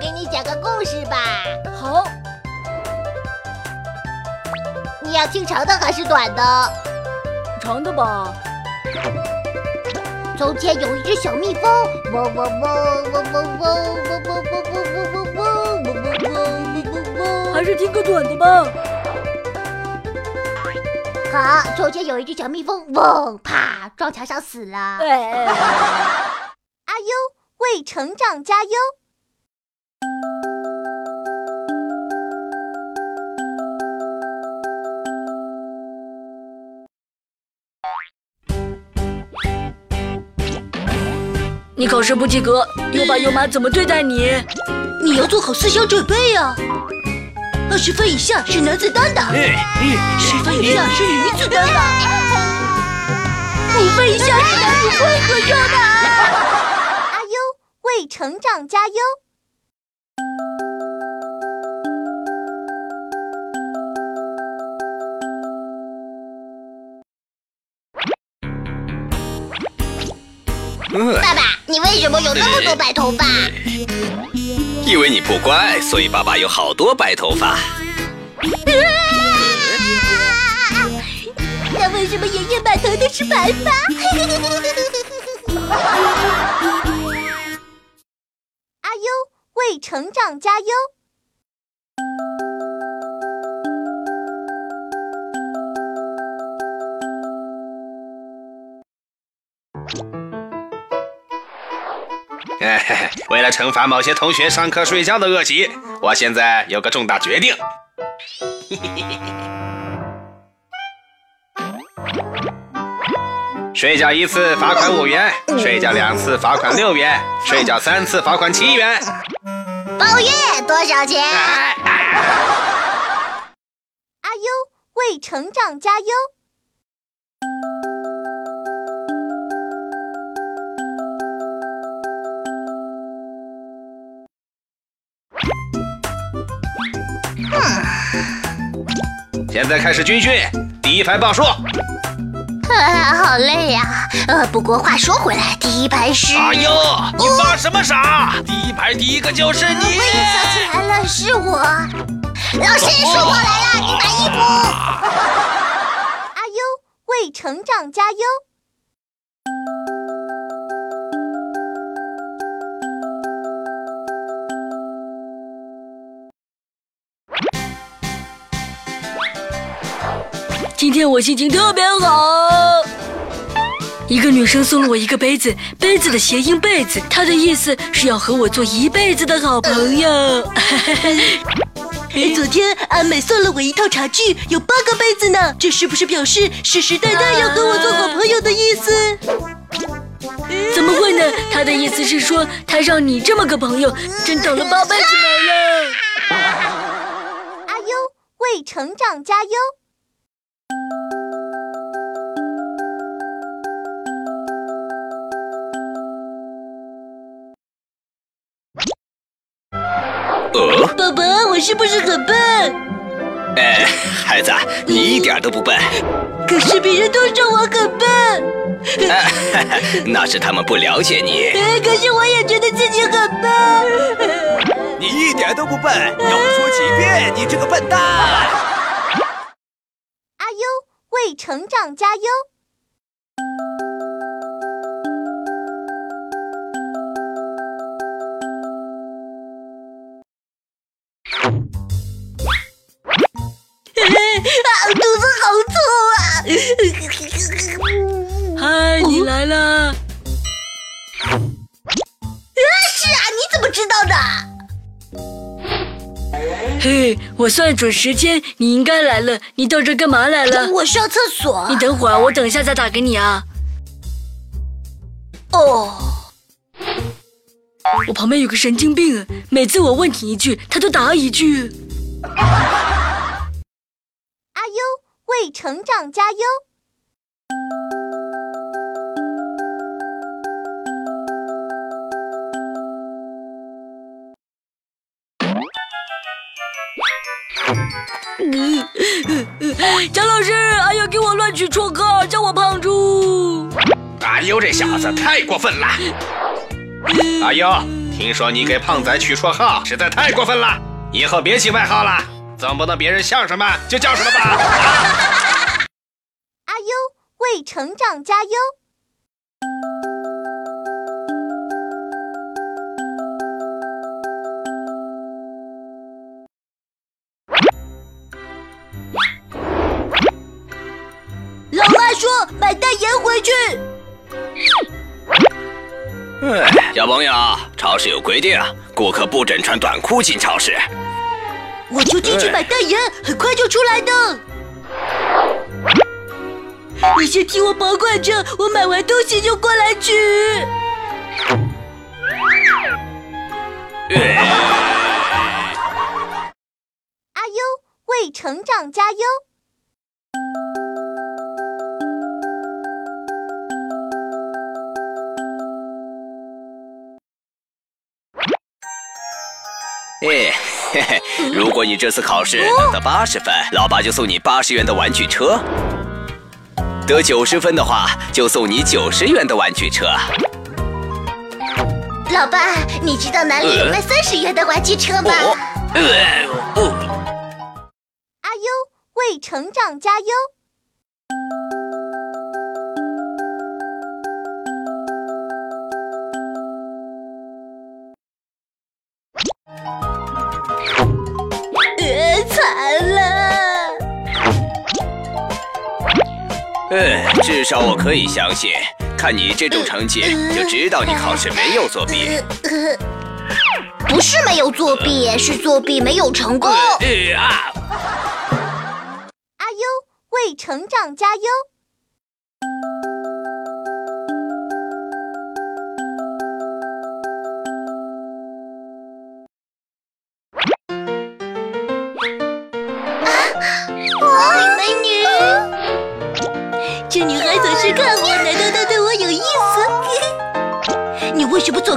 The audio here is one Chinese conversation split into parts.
给你讲个故事吧。好，你要听长的还是短的？长的吧。从前有一只小蜜蜂，嗡嗡嗡嗡嗡嗡嗡嗡嗡嗡嗡嗡嗡嗡嗡嗡。还是听个短的吧。好，从前有一只小蜜蜂，嗡，啪，撞墙上死了。哎，阿优为成长加油！你考试不及格，优爸优妈怎么对待你？你要做好思想准备呀、二十分以下是男子单打，十分以下是女子单打，五分以下是男子混合双打。阿优为成长加油！爸爸，你为什么有那么多白头发？因为你不乖，所以爸爸有好多白头发。啊那为什么爷爷满头都是白发？阿优为成长加油！哎，为了惩罚某些同学上课睡觉的恶习，我现在有个重大决定。睡觉一次罚款五元，睡觉两次罚款六元，睡觉三次罚款七元。包月多少钱？阿优为成长加油！现在开始军训，第一排报数。啊，好累呀、呃，不过话说回来，第一排是……哎呦，你发什么傻？第一排第一个就是我你。也想起来了，是我。老师，是我来了，你满意不。阿优为成长加油！今天我心情特别好。一个女生送了我一个杯子，杯子的谐音“被子”，她的意思是要和我做一辈子的好朋友。昨天阿美送了我一套茶具，有八个杯子呢，这是不是表示世世代代要和我做好朋友的意思？怎么会呢？她的意思是说，她让你这么个朋友，真等了八辈子没了。阿优为成长加油！爸爸，我是不是很笨？哎，孩子，你一点都不笨。可是别人都说我很笨。哎 那是他们不了解你。哎，可是我也觉得自己很笨。你一点都不笨，要说几遍，你这个笨蛋！阿优为成长加油！嘿，我算准时间，你应该来了。你到这干嘛来了？我上厕所你。等会儿，我等一下再打给你啊。哦，我旁边有个神经病，每次我问你一句，他都答一句。阿优为成长加油！蒋老师，哎呀，给我乱取绰号，叫我胖猪。阿优这小子太过分了。阿优，听说你给胖仔取绰号，实在太过分了。以后别起外号了，总不能别人像什么就叫什么吧？阿优为成长加油！去。哎，小朋友，超市有规定，顾客不准穿短裤进超市。我就进去买袋盐，很快就出来的。你先替我保管着，我买完东西就过来取。阿优为成长加油！嘿嘿，如果你这次考试能得八十分，老爸就送你八十元的玩具车；得九十分的话，就送你九十元的玩具车。老爸，你知道哪里有卖三十元的玩具车吗？阿优为成长加油！至少我可以相信，看你这种成绩，就知道你考试没有作弊。不是没有作弊，是作弊没有成功。呃啊！阿优为成长加油！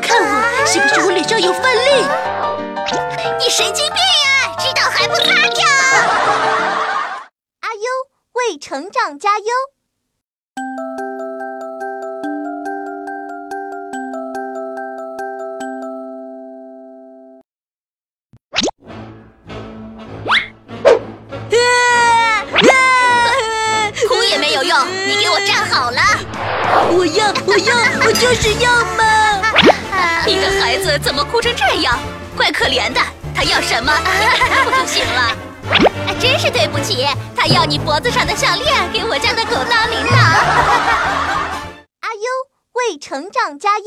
看我？是不是我脸上有饭粒？你神经病呀！知道还不擦掉？阿优为成长加油！哭也没有用，你给我站好了！我要，我要，我就是要嘛！你的孩子怎么哭成这样？怪可怜的。他要什么，给 他不就行了？真是对不起，他要你脖子上的项链，给我家的狗当铃铛。阿优为成长加油！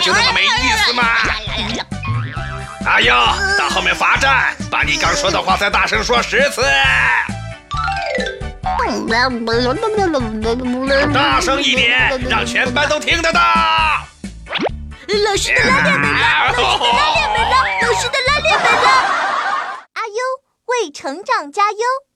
就那么没意思吗？阿优，到后面罚站，把你刚说的话再大声说十次，大声一点，让全班都听得到。老师的拉链没了，老师的拉链没了，老师的拉链没了。阿优为成长加油！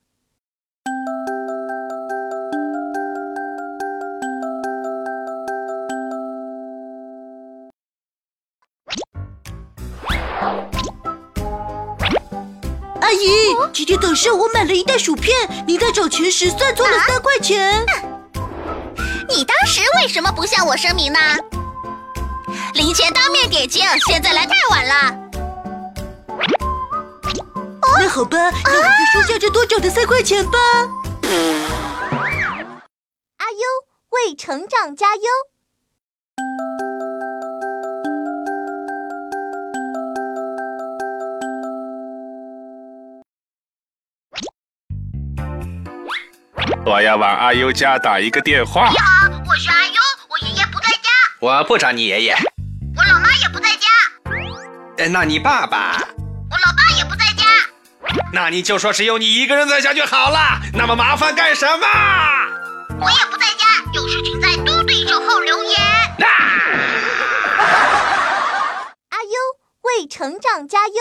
阿姨，今天早上我买了一袋薯片，您在找钱时算错了三块钱。你当时为什么不向我声明呢？零钱当面点清，现在来太晚了。那好吧，那我就收下这多找的三块钱吧。阿优为成长加油！我要往阿优家打一个电话。你好，我是阿优，我爷爷不在家，我不找你爷爷，我老妈也不在家，呃那你爸爸？我老爸也不在家。那你就说只有你一个人在家就好了，那么麻烦干什么？我也不在家，有事请在嘟对手后留言。啊！阿优为成长加油！